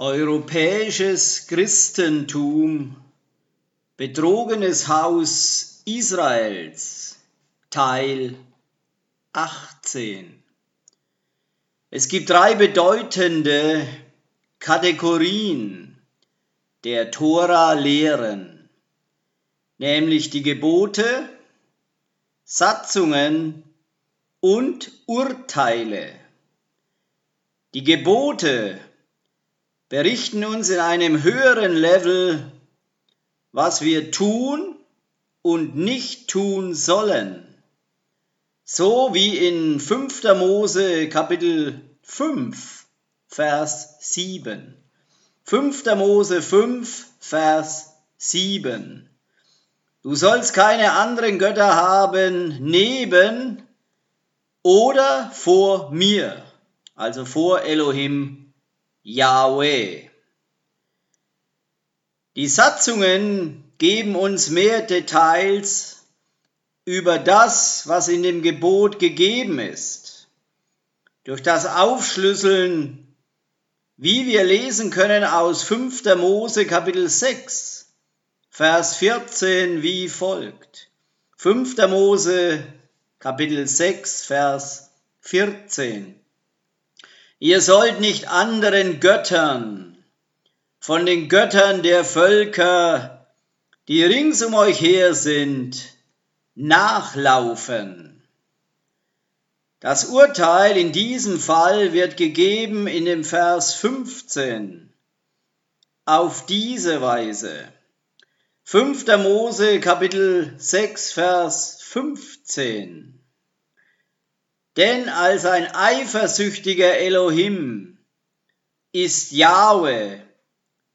Europäisches Christentum, betrogenes Haus Israels, Teil 18. Es gibt drei bedeutende Kategorien der Tora-Lehren, nämlich die Gebote, Satzungen und Urteile. Die Gebote berichten uns in einem höheren Level, was wir tun und nicht tun sollen. So wie in 5. Mose Kapitel 5, Vers 7. 5. Mose 5, Vers 7. Du sollst keine anderen Götter haben neben oder vor mir, also vor Elohim Yahweh. Die Satzungen geben uns mehr Details über das, was in dem Gebot gegeben ist. Durch das Aufschlüsseln, wie wir lesen können aus 5. Mose Kapitel 6, Vers 14 wie folgt. 5. Mose Kapitel 6, Vers 14. Ihr sollt nicht anderen Göttern von den Göttern der Völker, die rings um euch her sind, nachlaufen. Das Urteil in diesem Fall wird gegeben in dem Vers 15 auf diese Weise. 5. Mose Kapitel 6 Vers 15. Denn als ein eifersüchtiger Elohim ist Jahwe,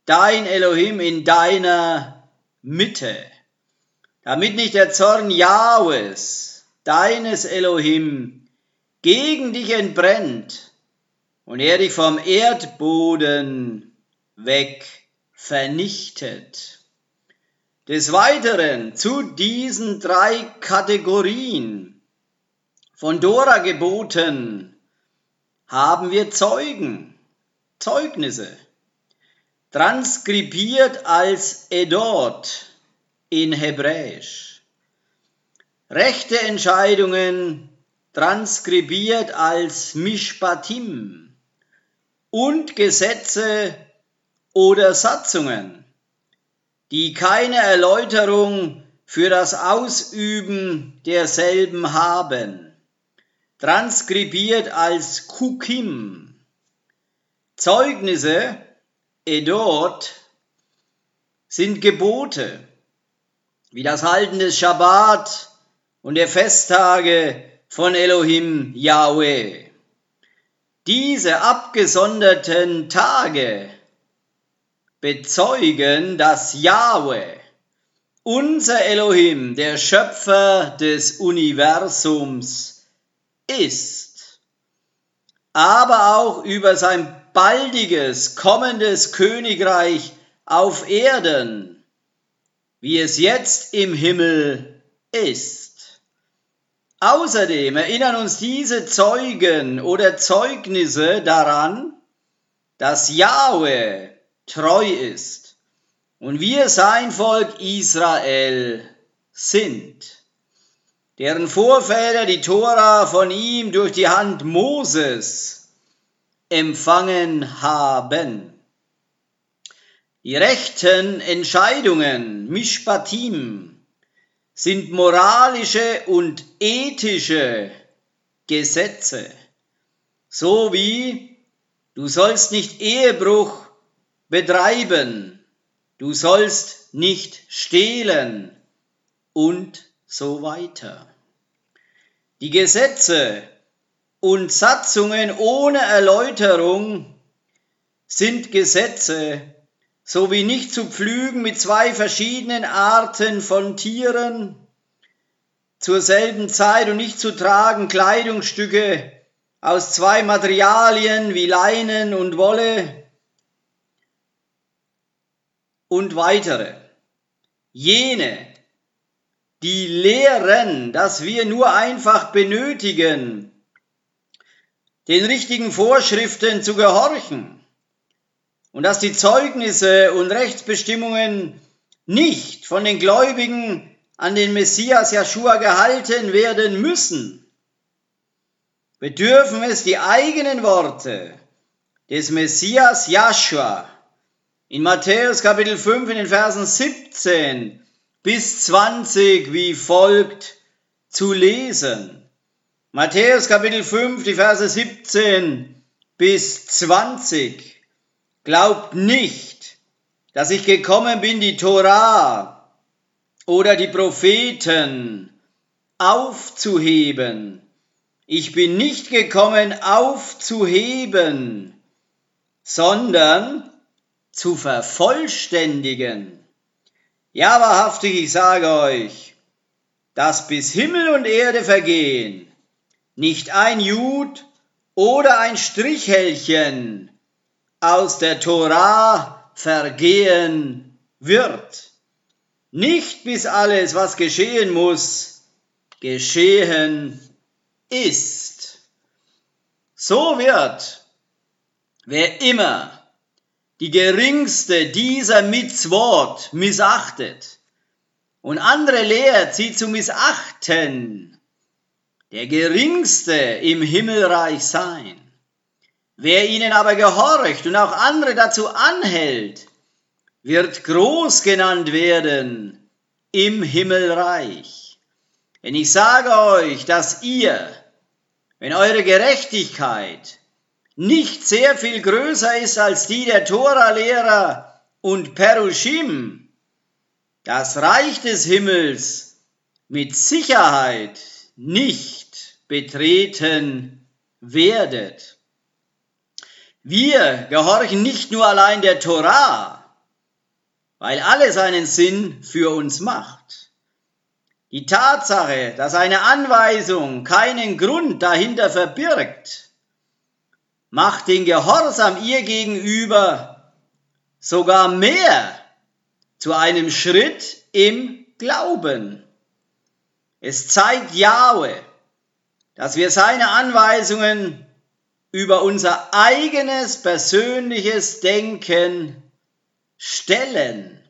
dein Elohim in deiner Mitte, damit nicht der Zorn Jahwes, deines Elohim, gegen dich entbrennt und er dich vom Erdboden weg vernichtet. Des Weiteren zu diesen drei Kategorien von Dora geboten, haben wir Zeugen, Zeugnisse, transkribiert als Edot in Hebräisch. Rechte Entscheidungen transkribiert als Mishpatim und Gesetze oder Satzungen, die keine Erläuterung für das Ausüben derselben haben transkribiert als Kukim. Zeugnisse, Edot, sind Gebote, wie das Halten des Schabbat und der Festtage von Elohim Yahweh. Diese abgesonderten Tage bezeugen, dass Yahweh, unser Elohim, der Schöpfer des Universums, ist, aber auch über sein baldiges, kommendes Königreich auf Erden, wie es jetzt im Himmel ist. Außerdem erinnern uns diese Zeugen oder Zeugnisse daran, dass Yahweh treu ist und wir sein Volk Israel sind deren Vorväter die Tora von ihm durch die Hand Moses empfangen haben. Die rechten Entscheidungen, Mishpatim, sind moralische und ethische Gesetze, so wie du sollst nicht Ehebruch betreiben, du sollst nicht stehlen und so weiter. Die Gesetze und Satzungen ohne Erläuterung sind Gesetze, so wie nicht zu pflügen mit zwei verschiedenen Arten von Tieren zur selben Zeit und nicht zu tragen Kleidungsstücke aus zwei Materialien wie Leinen und Wolle und weitere. Jene, die lehren, dass wir nur einfach benötigen, den richtigen Vorschriften zu gehorchen und dass die Zeugnisse und Rechtsbestimmungen nicht von den Gläubigen an den Messias Joshua gehalten werden müssen, bedürfen es die eigenen Worte des Messias Joshua in Matthäus Kapitel 5 in den Versen 17 bis 20 wie folgt zu lesen. Matthäus Kapitel 5, die Verse 17 bis 20. Glaubt nicht, dass ich gekommen bin, die Torah oder die Propheten aufzuheben. Ich bin nicht gekommen, aufzuheben, sondern zu vervollständigen. Ja, wahrhaftig, ich sage euch, dass bis Himmel und Erde vergehen, nicht ein Jud oder ein Strichhälchen aus der Torah vergehen wird. Nicht bis alles, was geschehen muss, geschehen ist. So wird, wer immer die geringste dieser Mitzwort missachtet und andere lehrt, sie zu missachten, der geringste im Himmelreich sein. Wer ihnen aber gehorcht und auch andere dazu anhält, wird groß genannt werden im Himmelreich. Denn ich sage euch, dass ihr, wenn eure Gerechtigkeit nicht sehr viel größer ist als die der Tora-Lehrer und Perushim, das Reich des Himmels mit Sicherheit nicht betreten werdet. Wir gehorchen nicht nur allein der Torah, weil alles einen Sinn für uns macht. Die Tatsache, dass eine Anweisung keinen Grund dahinter verbirgt, macht den Gehorsam ihr gegenüber sogar mehr zu einem Schritt im Glauben. Es zeigt Jahwe, dass wir seine Anweisungen über unser eigenes persönliches Denken stellen.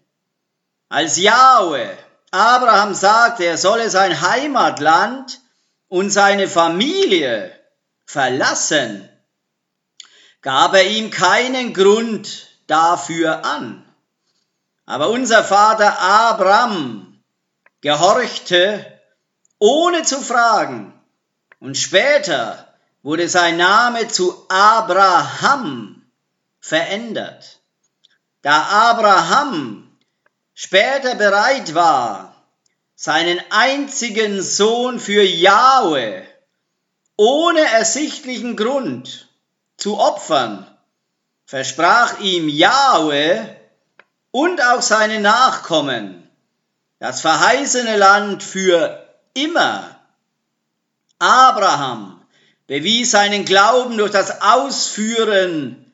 Als Jahwe Abraham sagte, er solle sein Heimatland und seine Familie verlassen, gab er ihm keinen Grund dafür an. Aber unser Vater Abraham gehorchte, ohne zu fragen, und später wurde sein Name zu Abraham verändert. Da Abraham später bereit war, seinen einzigen Sohn für Jahwe ohne ersichtlichen Grund zu opfern, versprach ihm Jahwe und auch seine Nachkommen das verheißene Land für immer. Abraham bewies seinen Glauben durch das Ausführen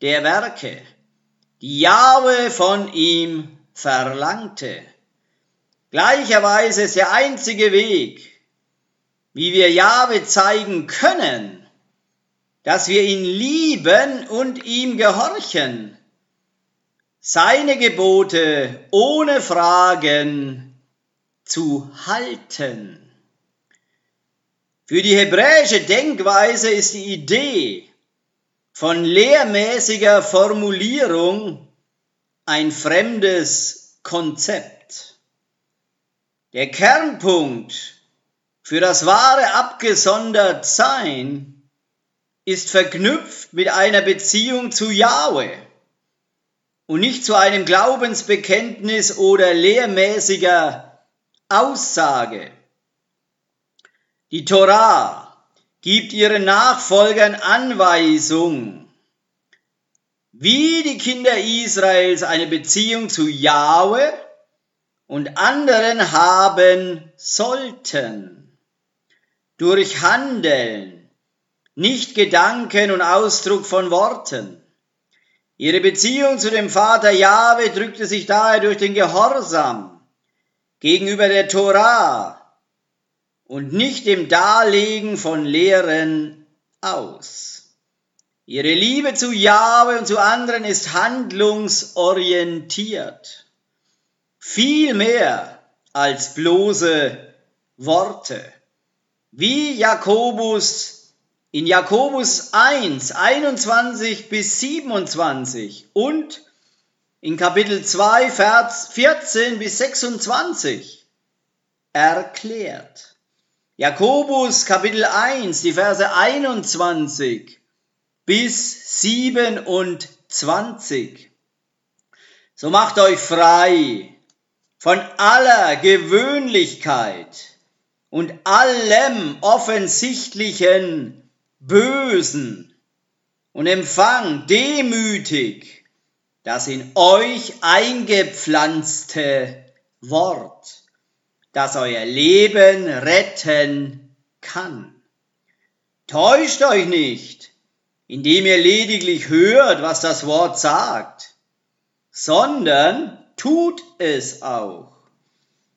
der Werke, die Jahwe von ihm verlangte. Gleicherweise ist der einzige Weg, wie wir Jahwe zeigen können, dass wir ihn lieben und ihm gehorchen, seine Gebote ohne Fragen zu halten. Für die hebräische Denkweise ist die Idee von lehrmäßiger Formulierung ein fremdes Konzept. Der Kernpunkt für das wahre Abgesondertsein ist verknüpft mit einer Beziehung zu Yahweh und nicht zu einem Glaubensbekenntnis oder lehrmäßiger Aussage. Die Torah gibt ihren Nachfolgern Anweisung, wie die Kinder Israels eine Beziehung zu Yahweh und anderen haben sollten. Durch Handeln, nicht Gedanken und Ausdruck von Worten. Ihre Beziehung zu dem Vater Jahwe drückte sich daher durch den Gehorsam gegenüber der Torah und nicht dem Darlegen von Lehren aus. Ihre Liebe zu Jahwe und zu anderen ist handlungsorientiert. Viel mehr als bloße Worte. Wie Jakobus in Jakobus 1, 21 bis 27 und in Kapitel 2, Vers 14 bis 26 erklärt. Jakobus Kapitel 1, die Verse 21 bis 27. So macht euch frei von aller Gewöhnlichkeit und allem offensichtlichen Bösen und empfangt demütig das in euch eingepflanzte Wort das euer Leben retten kann. Täuscht euch nicht, indem ihr lediglich hört, was das Wort sagt, sondern tut es auch.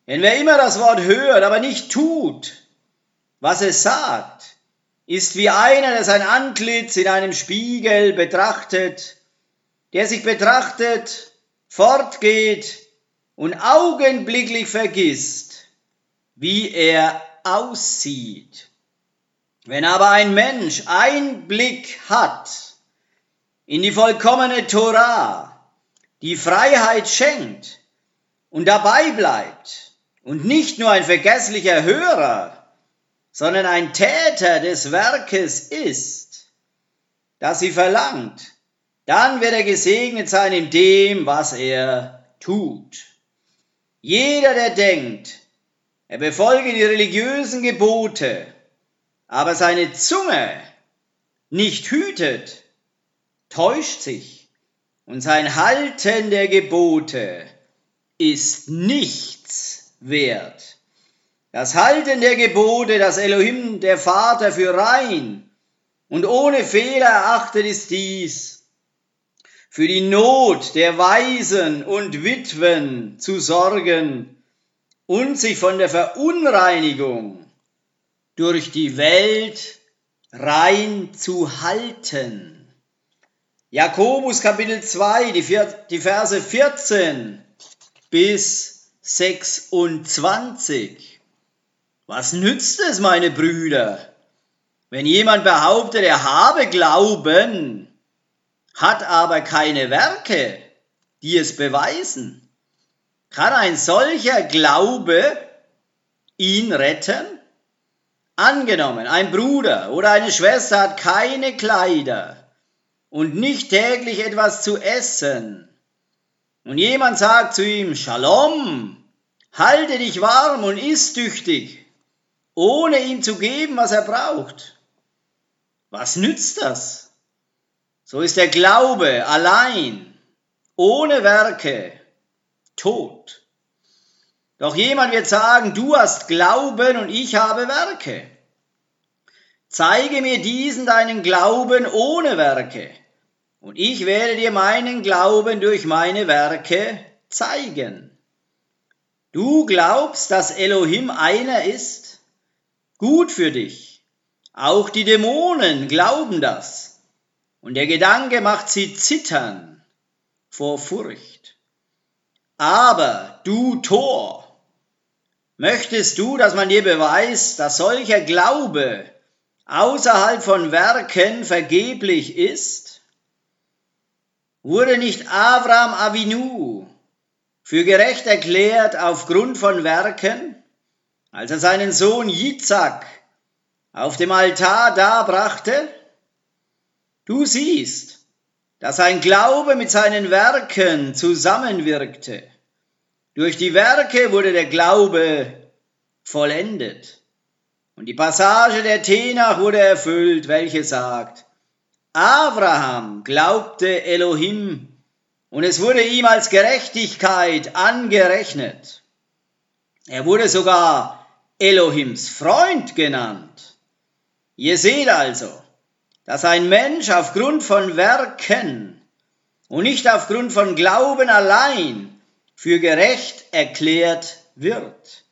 Denn wer immer das Wort hört, aber nicht tut, was es sagt, ist wie einer, der sein Antlitz in einem Spiegel betrachtet, der sich betrachtet, fortgeht und augenblicklich vergisst, wie er aussieht. Wenn aber ein Mensch Einblick hat in die vollkommene Torah, die Freiheit schenkt und dabei bleibt und nicht nur ein vergesslicher Hörer, sondern ein Täter des Werkes ist, das sie verlangt, dann wird er gesegnet sein in dem, was er tut. Jeder, der denkt, er befolge die religiösen Gebote, aber seine Zunge nicht hütet, täuscht sich und sein Halten der Gebote ist nichts wert. Das Halten der Gebote, das Elohim, der Vater, für rein und ohne Fehler erachtet, ist dies, für die Not der Waisen und Witwen zu sorgen und sich von der Verunreinigung durch die Welt rein zu halten. Jakobus Kapitel 2, die Verse 14 bis 26. Was nützt es, meine Brüder, wenn jemand behauptet, er habe Glauben, hat aber keine Werke, die es beweisen? Kann ein solcher Glaube ihn retten? Angenommen, ein Bruder oder eine Schwester hat keine Kleider und nicht täglich etwas zu essen. Und jemand sagt zu ihm, Shalom, halte dich warm und iss tüchtig, ohne ihm zu geben, was er braucht. Was nützt das? So ist der Glaube allein, ohne Werke, tot. Doch jemand wird sagen, du hast Glauben und ich habe Werke. Zeige mir diesen deinen Glauben ohne Werke, und ich werde dir meinen Glauben durch meine Werke zeigen. Du glaubst, dass Elohim einer ist? Gut für dich. Auch die Dämonen glauben das. Und der Gedanke macht sie zittern vor Furcht. Aber du Tor, möchtest du, dass man dir beweist, dass solcher Glaube außerhalb von Werken vergeblich ist? Wurde nicht Avram Avinu für gerecht erklärt aufgrund von Werken, als er seinen Sohn Jitzak auf dem Altar darbrachte? Du siehst, dass sein Glaube mit seinen Werken zusammenwirkte. Durch die Werke wurde der Glaube vollendet. Und die Passage der Tenach wurde erfüllt, welche sagt, Abraham glaubte Elohim und es wurde ihm als Gerechtigkeit angerechnet. Er wurde sogar Elohims Freund genannt. Ihr seht also, dass ein Mensch aufgrund von Werken und nicht aufgrund von Glauben allein für gerecht erklärt wird.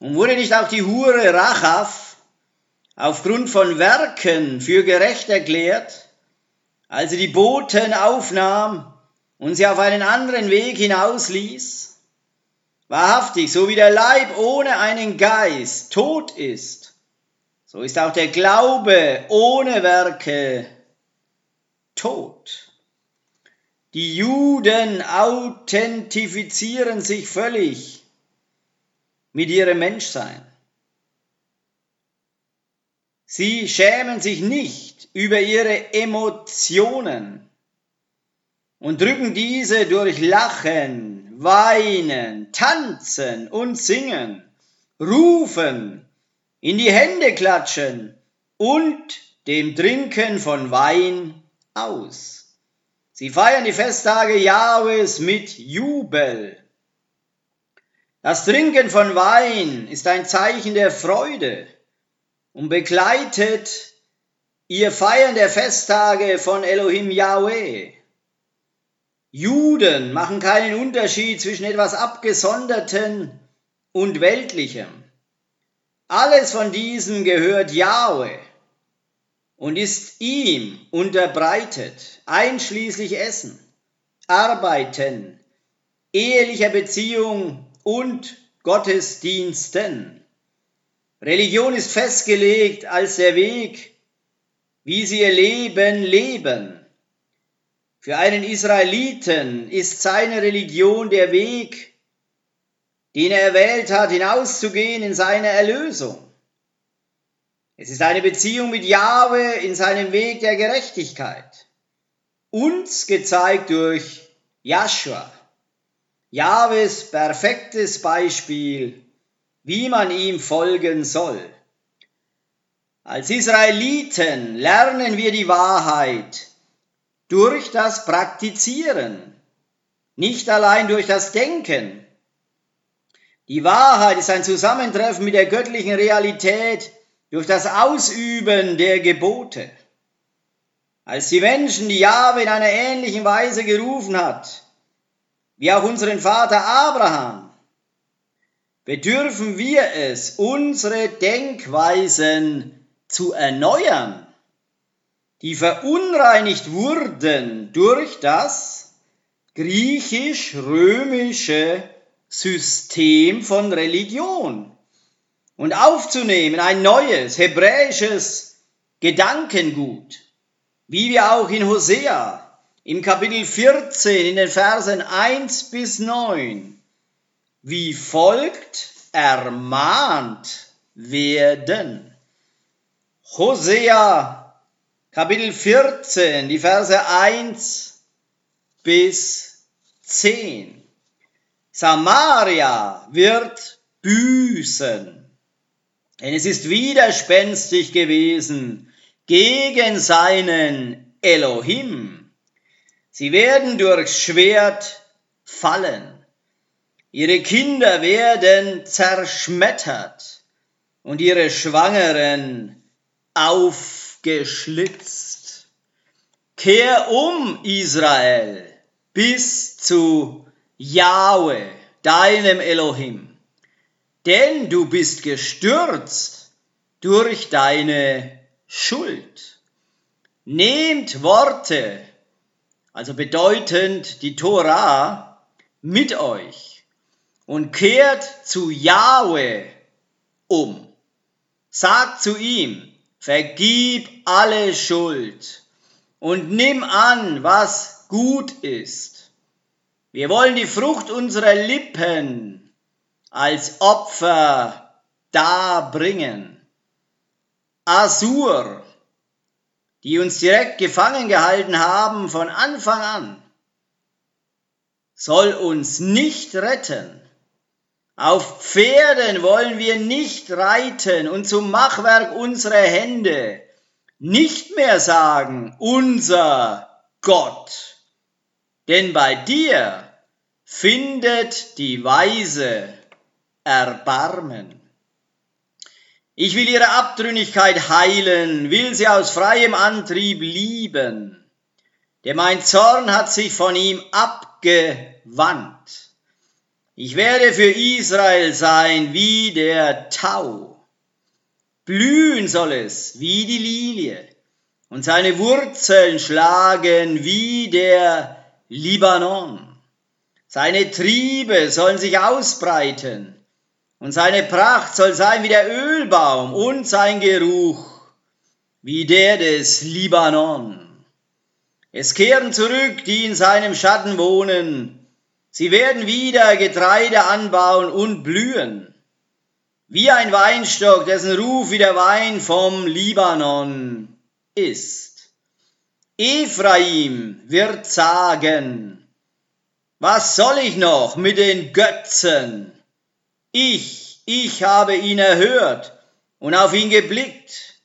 Und wurde nicht auch die Hure Rachav aufgrund von Werken für gerecht erklärt, als sie die Boten aufnahm und sie auf einen anderen Weg hinausließ? Wahrhaftig, so wie der Leib ohne einen Geist tot ist, so ist auch der Glaube ohne Werke tot. Die Juden authentifizieren sich völlig mit ihrem Menschsein. Sie schämen sich nicht über ihre Emotionen und drücken diese durch Lachen, Weinen, Tanzen und Singen, Rufen, in die Hände klatschen und dem Trinken von Wein aus. Sie feiern die Festtage Jahwes mit Jubel. Das Trinken von Wein ist ein Zeichen der Freude und begleitet ihr Feiern der Festtage von Elohim Yahweh. Juden machen keinen Unterschied zwischen etwas Abgesonderten und Weltlichem. Alles von diesem gehört Yahweh und ist ihm unterbreitet, einschließlich Essen, Arbeiten, ehelicher Beziehung und Gottesdiensten. Religion ist festgelegt als der Weg, wie sie ihr Leben leben. Für einen Israeliten ist seine Religion der Weg, den er erwählt hat, hinauszugehen in seine Erlösung. Es ist eine Beziehung mit Jahwe in seinem Weg der Gerechtigkeit. Uns gezeigt durch Joshua. Jahwes perfektes Beispiel, wie man ihm folgen soll. Als Israeliten lernen wir die Wahrheit durch das Praktizieren, nicht allein durch das Denken. Die Wahrheit ist ein Zusammentreffen mit der göttlichen Realität durch das Ausüben der Gebote. Als die Menschen die Jahwe in einer ähnlichen Weise gerufen hat, wie auch unseren Vater Abraham, bedürfen wir es, unsere Denkweisen zu erneuern, die verunreinigt wurden durch das griechisch-römische System von Religion und aufzunehmen ein neues hebräisches Gedankengut, wie wir auch in Hosea im Kapitel 14 in den Versen 1 bis 9 wie folgt ermahnt werden. Hosea Kapitel 14, die Verse 1 bis 10. Samaria wird büßen, denn es ist widerspenstig gewesen gegen seinen Elohim. Sie werden durchs Schwert fallen. Ihre Kinder werden zerschmettert und ihre Schwangeren aufgeschlitzt. Kehr um, Israel, bis zu Yahweh, deinem Elohim, denn du bist gestürzt durch deine Schuld. Nehmt Worte, also bedeutend die Torah, mit euch und kehrt zu Yahweh um. Sagt zu ihm, vergib alle Schuld und nimm an, was gut ist. Wir wollen die Frucht unserer Lippen als Opfer darbringen. Asur, die uns direkt gefangen gehalten haben von Anfang an, soll uns nicht retten auf Pferden wollen wir nicht reiten und zum Machwerk unserer Hände nicht mehr sagen, unser Gott. Denn bei dir findet die Weise Erbarmen. Ich will ihre Abtrünnigkeit heilen, will sie aus freiem Antrieb lieben, denn mein Zorn hat sich von ihm abgewandt. Ich werde für Israel sein wie der Tau. Blühen soll es wie die Lilie und seine Wurzeln schlagen wie der Libanon. Seine Triebe sollen sich ausbreiten und seine Pracht soll sein wie der Ölbaum und sein Geruch wie der des Libanon. Es kehren zurück, die in seinem Schatten wohnen. Sie werden wieder Getreide anbauen und blühen, wie ein Weinstock, dessen Ruf wie der Wein vom Libanon ist. Ephraim wird sagen, was soll ich noch mit den Götzen? Ich, ich habe ihn erhört und auf ihn geblickt.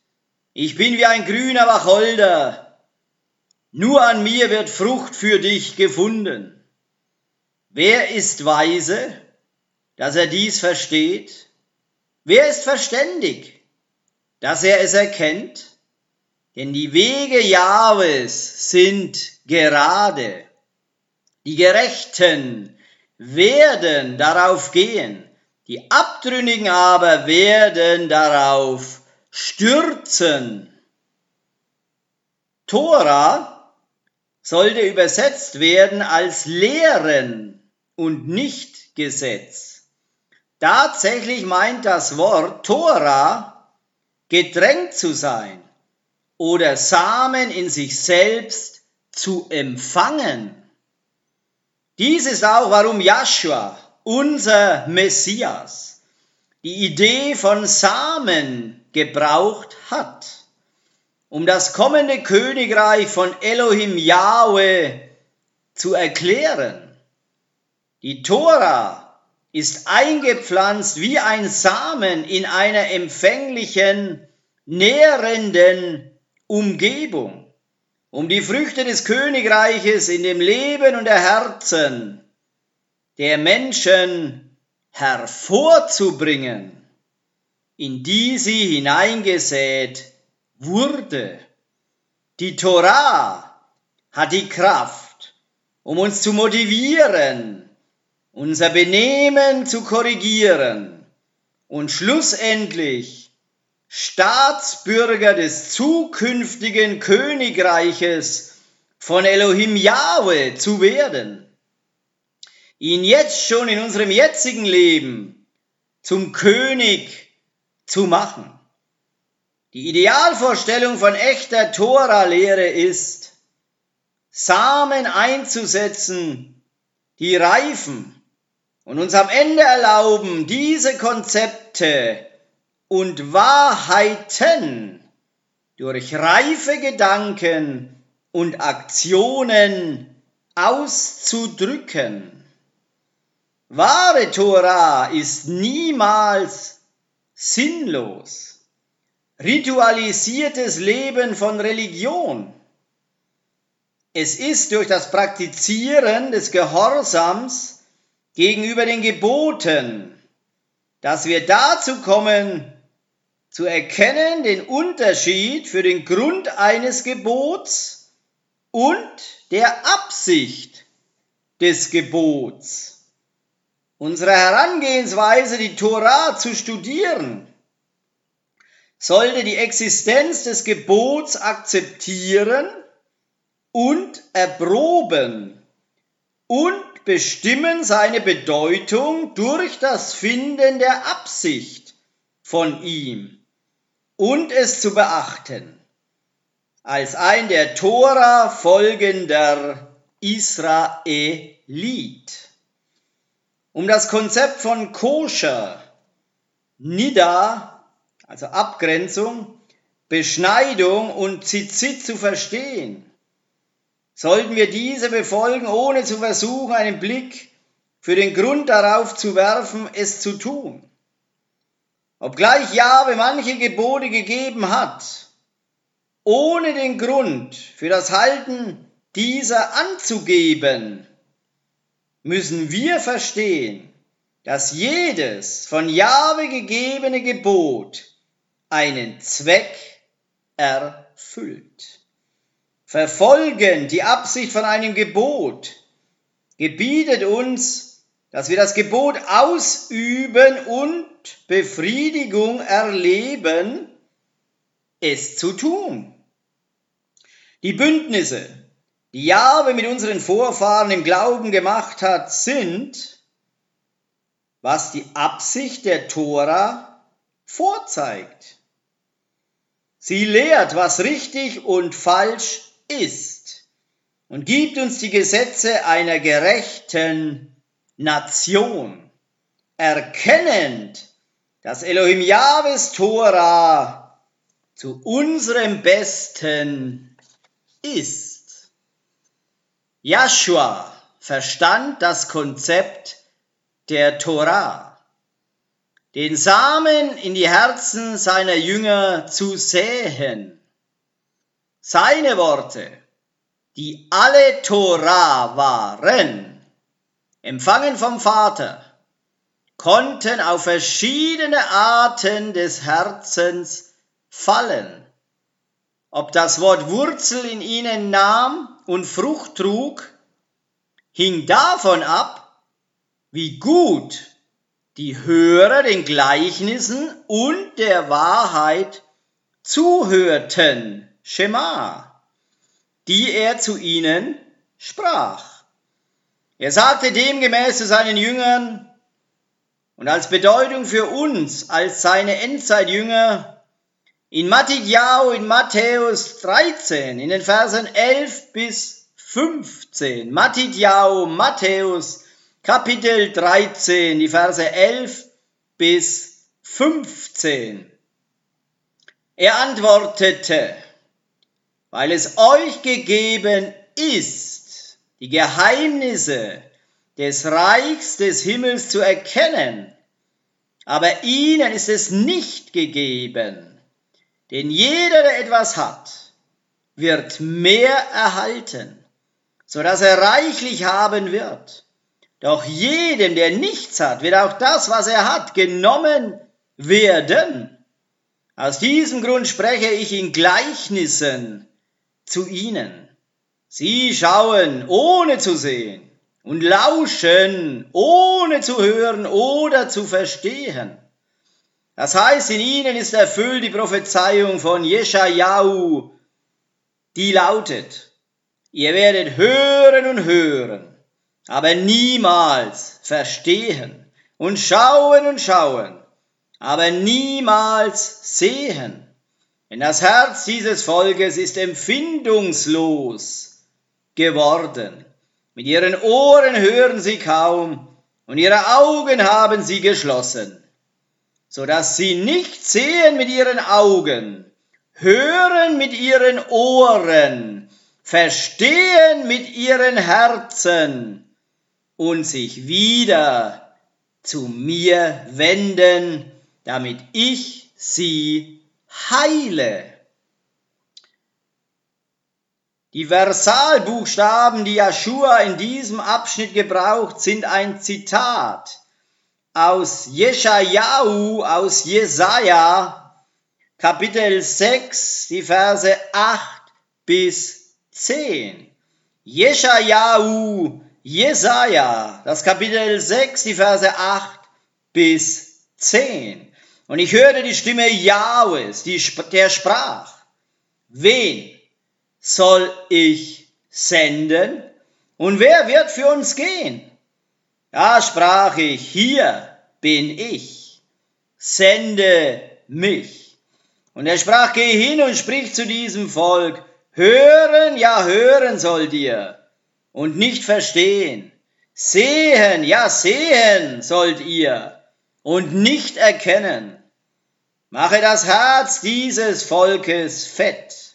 Ich bin wie ein grüner Wacholder. Nur an mir wird Frucht für dich gefunden. Wer ist weise, dass er dies versteht? Wer ist verständig, dass er es erkennt? Denn die Wege Jahwes sind gerade die Gerechten werden darauf gehen, die Abtrünnigen aber werden darauf stürzen. Tora sollte übersetzt werden als Lehren und nicht Gesetz. Tatsächlich meint das Wort Tora gedrängt zu sein oder Samen in sich selbst zu empfangen. Dies ist auch, warum Joshua, unser Messias, die Idee von Samen gebraucht hat, um das kommende Königreich von Elohim Yahweh zu erklären. Die Tora ist eingepflanzt wie ein Samen in einer empfänglichen, nährenden Umgebung um die Früchte des Königreiches in dem Leben und der Herzen der Menschen hervorzubringen, in die sie hineingesät wurde. Die Torah hat die Kraft, um uns zu motivieren, unser Benehmen zu korrigieren und schlussendlich Staatsbürger des zukünftigen Königreiches von Elohim Yahweh zu werden, ihn jetzt schon in unserem jetzigen Leben zum König zu machen. Die Idealvorstellung von echter Tora-Lehre ist, Samen einzusetzen, die reifen und uns am Ende erlauben, diese Konzepte und Wahrheiten durch reife Gedanken und Aktionen auszudrücken. Wahre Tora ist niemals sinnlos. Ritualisiertes Leben von Religion. Es ist durch das Praktizieren des Gehorsams gegenüber den Geboten, dass wir dazu kommen, zu erkennen den Unterschied für den Grund eines Gebots und der Absicht des Gebots. Unsere Herangehensweise, die Torah zu studieren, sollte die Existenz des Gebots akzeptieren und erproben und bestimmen seine Bedeutung durch das Finden der Absicht von ihm und es zu beachten, als ein der Tora folgender Israelit. Um das Konzept von Koscher, Nida, also Abgrenzung, Beschneidung und Zizit zu verstehen, sollten wir diese befolgen, ohne zu versuchen, einen Blick für den Grund darauf zu werfen, es zu tun. Obgleich Jahwe manche Gebote gegeben hat, ohne den Grund für das Halten dieser anzugeben, müssen wir verstehen, dass jedes von Jahwe gegebene Gebot einen Zweck erfüllt. Verfolgen die Absicht von einem Gebot gebietet uns, dass wir das Gebot ausüben und Befriedigung erleben, es zu tun. Die Bündnisse, die Jahwe mit unseren Vorfahren im Glauben gemacht hat, sind, was die Absicht der Tora vorzeigt. Sie lehrt, was richtig und falsch ist und gibt uns die Gesetze einer gerechten Nation, erkennend, dass Elohim Jahwes Tora zu unserem Besten ist. Joshua verstand das Konzept der Tora, den Samen in die Herzen seiner Jünger zu säen. Seine Worte, die alle Tora waren, empfangen vom Vater, konnten auf verschiedene Arten des Herzens fallen. Ob das Wort Wurzel in ihnen nahm und Frucht trug, hing davon ab, wie gut die Hörer den Gleichnissen und der Wahrheit zuhörten, Schema, die er zu ihnen sprach. Er sagte demgemäß zu seinen Jüngern, und als Bedeutung für uns, als seine Endzeitjünger, in Matthäus, in Matthäus 13, in den Versen 11 bis 15, Matthäus, Matthäus, Kapitel 13, die Verse 11 bis 15. Er antwortete, weil es euch gegeben ist, die Geheimnisse des Reichs des Himmels zu erkennen. Aber ihnen ist es nicht gegeben, denn jeder, der etwas hat, wird mehr erhalten, so dass er reichlich haben wird. Doch jedem, der nichts hat, wird auch das, was er hat, genommen werden. Aus diesem Grund spreche ich in Gleichnissen zu ihnen. Sie schauen, ohne zu sehen und lauschen, ohne zu hören oder zu verstehen. Das heißt, in ihnen ist erfüllt die Prophezeiung von Jeschajahu, die lautet, ihr werdet hören und hören, aber niemals verstehen und schauen und schauen, aber niemals sehen. Denn das Herz dieses Volkes ist empfindungslos geworden. Mit ihren Ohren hören sie kaum und ihre Augen haben sie geschlossen, so dass sie nicht sehen mit ihren Augen, hören mit ihren Ohren, verstehen mit ihren Herzen und sich wieder zu mir wenden, damit ich sie heile. Die Versalbuchstaben, die Joshua in diesem Abschnitt gebraucht, sind ein Zitat aus Jeschajahu, aus Jesaja, Kapitel 6, die Verse 8 bis 10. Jeschajahu, Jesaja, das Kapitel 6, die Verse 8 bis 10. Und ich hörte die Stimme Jahwes, die, der sprach, wen soll ich senden? Und wer wird für uns gehen? Da sprach ich, hier bin ich, sende mich. Und er sprach, geh hin und sprich zu diesem Volk, hören, ja hören sollt ihr, und nicht verstehen. Sehen, ja sehen sollt ihr, und nicht erkennen. Mache das Herz dieses Volkes fett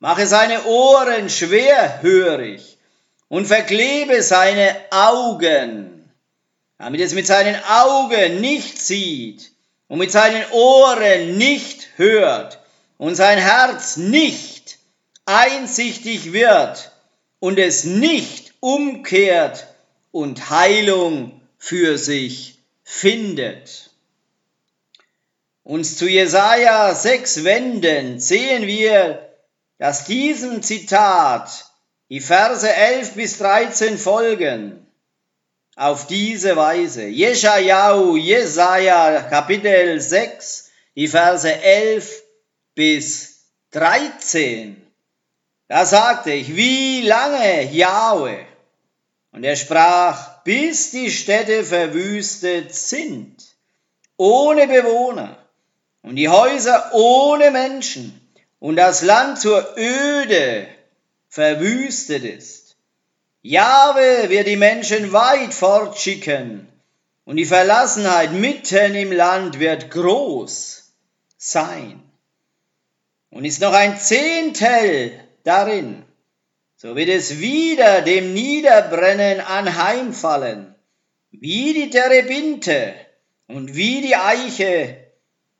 mache seine Ohren schwerhörig und verklebe seine Augen, damit es mit seinen Augen nicht sieht und mit seinen Ohren nicht hört und sein Herz nicht einsichtig wird und es nicht umkehrt und Heilung für sich findet. Uns zu Jesaja 6 wenden, sehen wir dass diesem Zitat die Verse 11 bis 13 folgen. Auf diese Weise. Jeschajahu, Jesaja, Kapitel 6, die Verse 11 bis 13. Da sagte ich, wie lange, Jahwe? Und er sprach, bis die Städte verwüstet sind, ohne Bewohner, und die Häuser ohne Menschen, und das Land zur Öde verwüstet ist. Jahwe wird die Menschen weit fortschicken, und die Verlassenheit mitten im Land wird groß sein. Und ist noch ein Zehntel darin, so wird es wieder dem Niederbrennen anheimfallen, wie die Terebinte und wie die Eiche,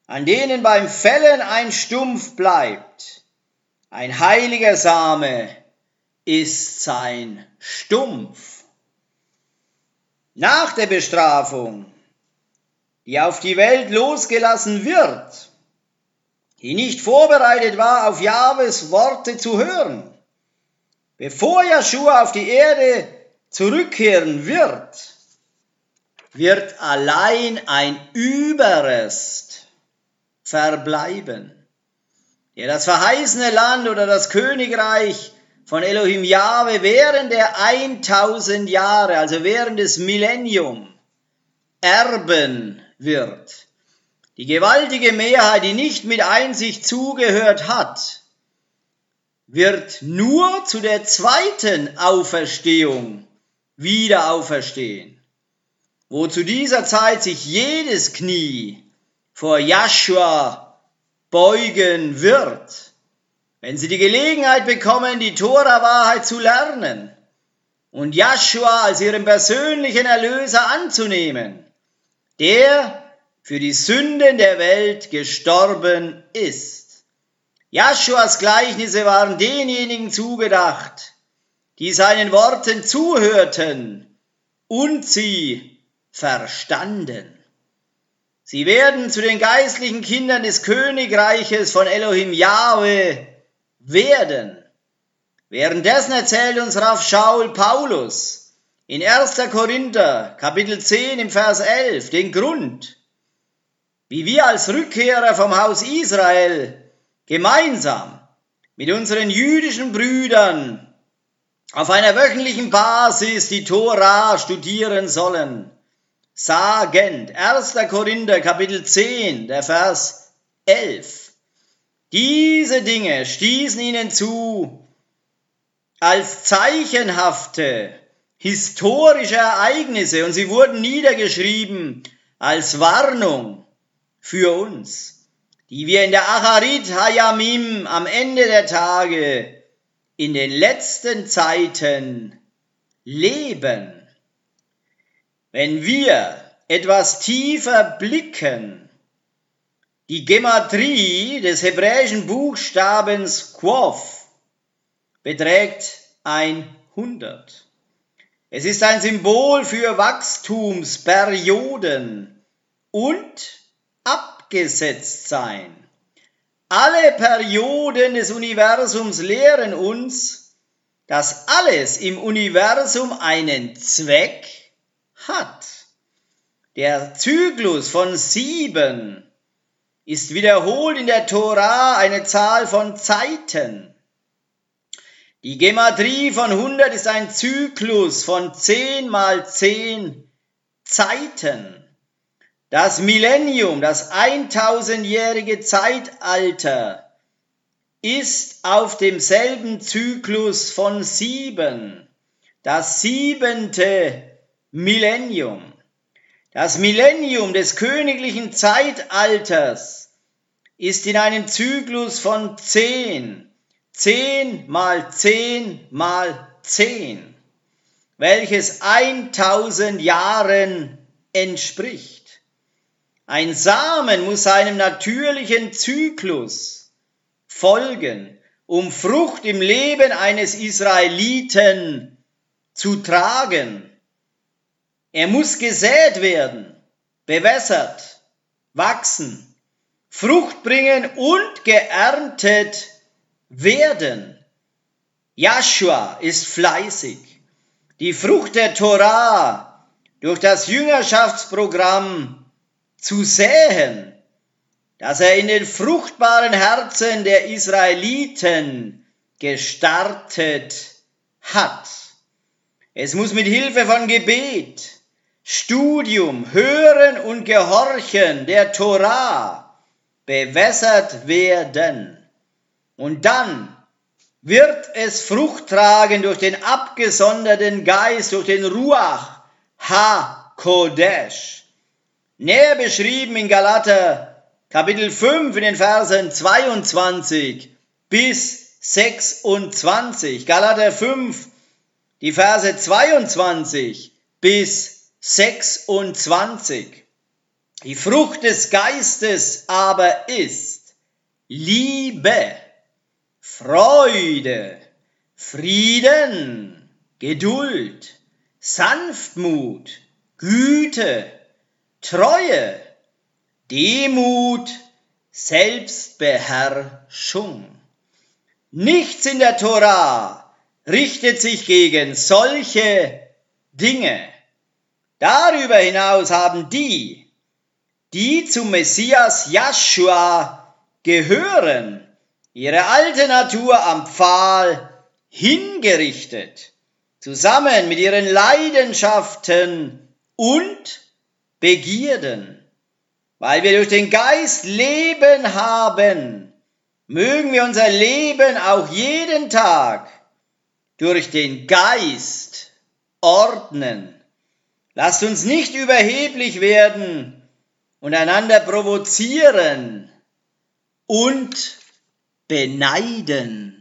an denen beim Fällen ein Stumpf bleibt. Ein heiliger Same ist sein Stumpf. Nach der Bestrafung, die auf die Welt losgelassen wird, die nicht vorbereitet war, auf Jahwes Worte zu hören, bevor Joshua auf die Erde zurückkehren wird, wird allein ein Überrest verbleiben, der das verheißene Land oder das Königreich von Elohim Jahwe während der 1000 Jahre, also während des Millennium, erben wird. Die gewaltige Mehrheit, die nicht mit Einsicht zugehört hat, wird nur zu der zweiten Auferstehung wieder auferstehen, wo zu dieser Zeit sich jedes Knie vor Joshua beugen wird, wenn sie die Gelegenheit bekommen, die Tora-Wahrheit zu lernen und Joshua als ihren persönlichen Erlöser anzunehmen, der für die Sünden der Welt gestorben ist. Joshuas Gleichnisse waren denjenigen zugedacht, die seinen Worten zuhörten und sie verstanden. Sie werden zu den geistlichen Kindern des Königreiches von Elohim Yahweh werden. Währenddessen erzählt uns Raff Shaul Paulus in 1. Korinther Kapitel 10 im Vers 11 den Grund, wie wir als Rückkehrer vom Haus Israel gemeinsam mit unseren jüdischen Brüdern auf einer wöchentlichen Basis die Tora studieren sollen. Sagend, 1. Korinther Kapitel 10, der Vers 11. Diese Dinge stießen ihnen zu als zeichenhafte historische Ereignisse und sie wurden niedergeschrieben als Warnung für uns, die wir in der Acharit Hayamim am Ende der Tage in den letzten Zeiten leben. Wenn wir etwas tiefer blicken, die Gematrie des hebräischen Buchstabens Quof beträgt 100. Es ist ein Symbol für Wachstumsperioden und abgesetzt sein. Alle Perioden des Universums lehren uns, dass alles im Universum einen Zweck hat. Der Zyklus von sieben ist wiederholt in der Tora eine Zahl von Zeiten. Die Gematrie von 100 ist ein Zyklus von 10 mal 10 Zeiten. Das Millennium, das 1000-jährige Zeitalter, ist auf demselben Zyklus von sieben, das siebente Millennium. Das Millennium des königlichen Zeitalters ist in einem Zyklus von zehn, zehn mal zehn mal zehn, welches 1000 Jahren entspricht. Ein Samen muss seinem natürlichen Zyklus folgen, um Frucht im Leben eines Israeliten zu tragen. Er muss gesät werden, bewässert, wachsen, Frucht bringen und geerntet werden. Joshua ist fleißig. Die Frucht der Torah durch das Jüngerschaftsprogramm zu säen, dass er in den fruchtbaren Herzen der Israeliten gestartet hat. Es muss mit Hilfe von Gebet, Studium, Hören und Gehorchen der Torah bewässert werden. Und dann wird es Frucht tragen durch den abgesonderten Geist, durch den Ruach HaKodesh. Näher beschrieben in Galater Kapitel 5 in den Versen 22 bis 26. Galater 5, die Verse 22 bis 26. Die Frucht des Geistes aber ist Liebe, Freude, Frieden, Geduld, Sanftmut, Güte, Treue, Demut, Selbstbeherrschung. Nichts in der Tora richtet sich gegen solche Dinge. Darüber hinaus haben die, die zum Messias Joshua gehören, ihre alte Natur am Pfahl hingerichtet, zusammen mit ihren Leidenschaften und Begierden. Weil wir durch den Geist Leben haben, mögen wir unser Leben auch jeden Tag durch den Geist ordnen. Lasst uns nicht überheblich werden und einander provozieren und beneiden.